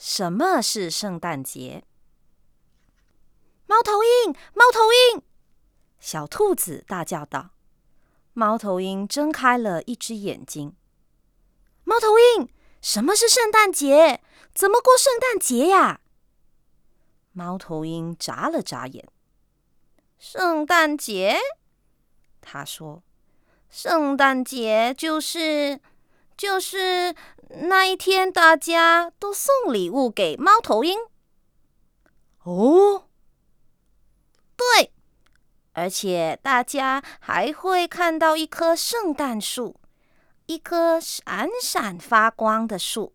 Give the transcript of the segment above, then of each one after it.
什么是圣诞节？猫头鹰，猫头鹰！小兔子大叫道。猫头鹰睁开了一只眼睛。猫头鹰，什么是圣诞节？怎么过圣诞节呀？猫头鹰眨了眨眼。圣诞节，他说：“圣诞节就是，就是。”那一天，大家都送礼物给猫头鹰。哦，对，而且大家还会看到一棵圣诞树，一棵闪闪发光的树。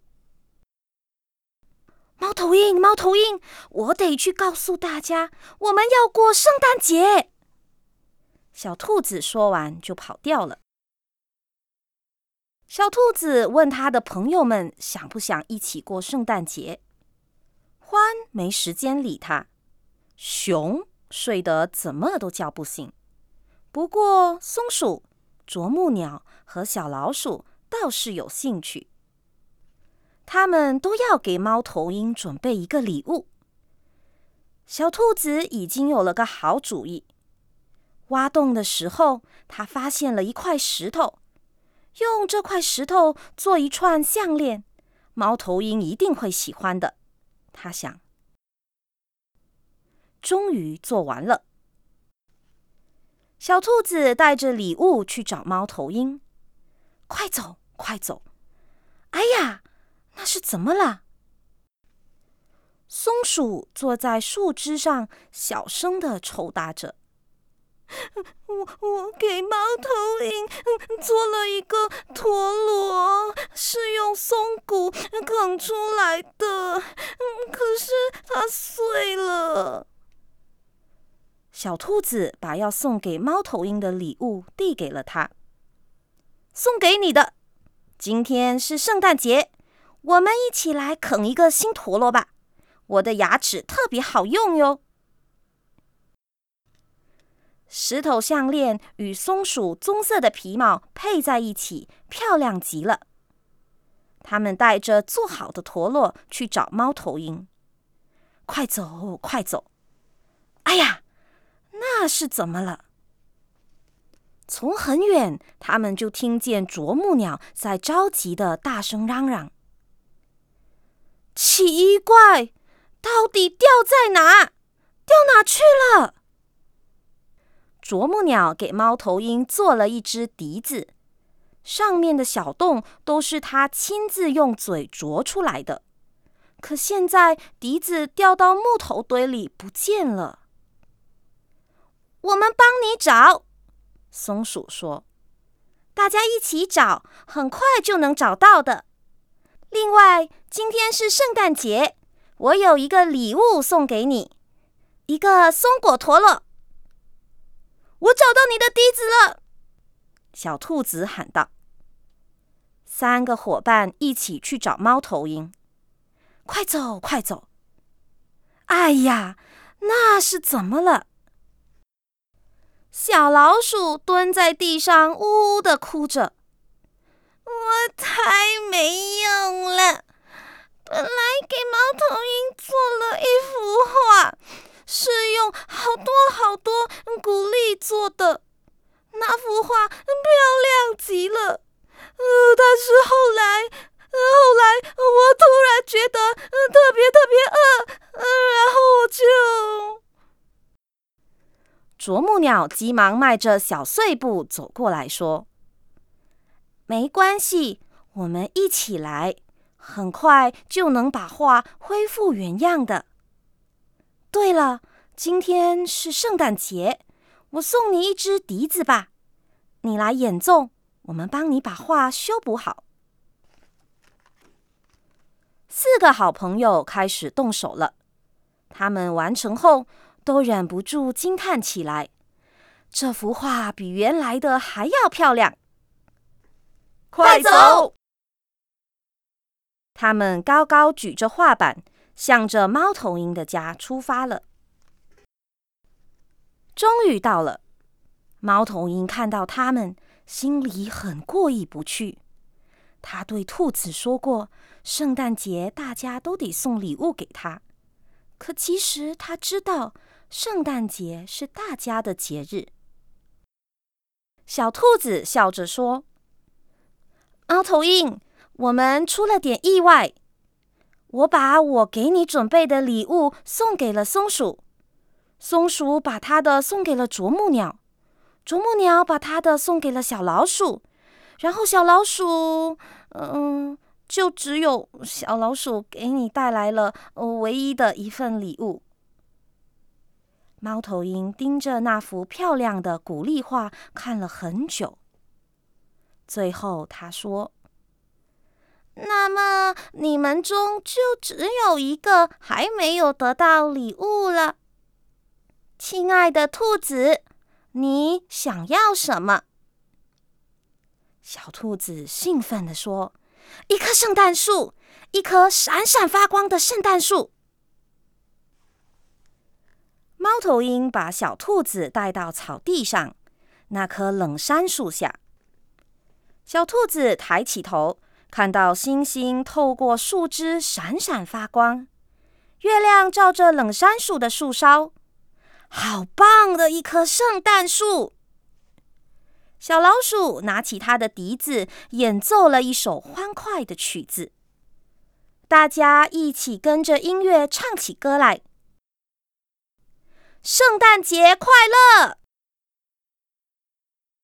猫头鹰，猫头鹰，我得去告诉大家，我们要过圣诞节。小兔子说完就跑掉了。小兔子问他的朋友们想不想一起过圣诞节。獾没时间理他，熊睡得怎么都叫不醒。不过松鼠、啄木鸟和小老鼠倒是有兴趣，他们都要给猫头鹰准备一个礼物。小兔子已经有了个好主意。挖洞的时候，他发现了一块石头。用这块石头做一串项链，猫头鹰一定会喜欢的。他想。终于做完了，小兔子带着礼物去找猫头鹰。快走，快走！哎呀，那是怎么了？松鼠坐在树枝上，小声的抽打着。我我给猫头鹰做了一个陀螺，是用松骨啃出来的，可是它碎了。小兔子把要送给猫头鹰的礼物递给了他，送给你的。今天是圣诞节，我们一起来啃一个新陀螺吧。我的牙齿特别好用哟。石头项链与松鼠棕色的皮毛配在一起，漂亮极了。他们带着做好的陀螺去找猫头鹰。快走，快走！哎呀，那是怎么了？从很远，他们就听见啄木鸟在着急的大声嚷嚷：“奇怪，到底掉在哪？掉哪去了？”啄木鸟给猫头鹰做了一只笛子，上面的小洞都是它亲自用嘴啄出来的。可现在笛子掉到木头堆里不见了。我们帮你找，松鼠说：“大家一起找，很快就能找到的。另外，今天是圣诞节，我有一个礼物送给你，一个松果陀螺。”我找到你的笛子了，小兔子喊道。三个伙伴一起去找猫头鹰。快走，快走！哎呀，那是怎么了？小老鼠蹲在地上，呜呜的哭着。我太没用了，本来给猫头鹰做了一幅画。是用好多好多谷粒做的，那幅画漂亮极了。呃，但是后来，后来我突然觉得特别特别饿，然后我就……啄木鸟急忙迈着小碎步走过来说：“没关系，我们一起来，很快就能把画恢复原样的。”对了，今天是圣诞节，我送你一支笛子吧，你来演奏，我们帮你把画修补好。四个好朋友开始动手了，他们完成后都忍不住惊叹起来：这幅画比原来的还要漂亮！快走！他们高高举着画板。向着猫头鹰的家出发了。终于到了，猫头鹰看到他们，心里很过意不去。他对兔子说过，圣诞节大家都得送礼物给他。可其实他知道，圣诞节是大家的节日。小兔子笑着说：“猫头鹰，我们出了点意外。我把我给你准备的礼物送给了松鼠，松鼠把它的送给了啄木鸟，啄木鸟把它的送给了小老鼠。”然后小老鼠，嗯，就只有小老鼠给你带来了唯一的一份礼物。猫头鹰盯着那幅漂亮的鼓励画看了很久，最后他说：“那么你们中就只有一个还没有得到礼物了，亲爱的兔子，你想要什么？”小兔子兴奋地说：“一棵圣诞树，一棵闪闪发光的圣诞树。”猫头鹰把小兔子带到草地上，那棵冷杉树下。小兔子抬起头，看到星星透过树枝闪闪发光，月亮照着冷杉树的树梢，好棒的一棵圣诞树！小老鼠拿起它的笛子，演奏了一首欢快的曲子。大家一起跟着音乐唱起歌来：“圣诞节快乐！”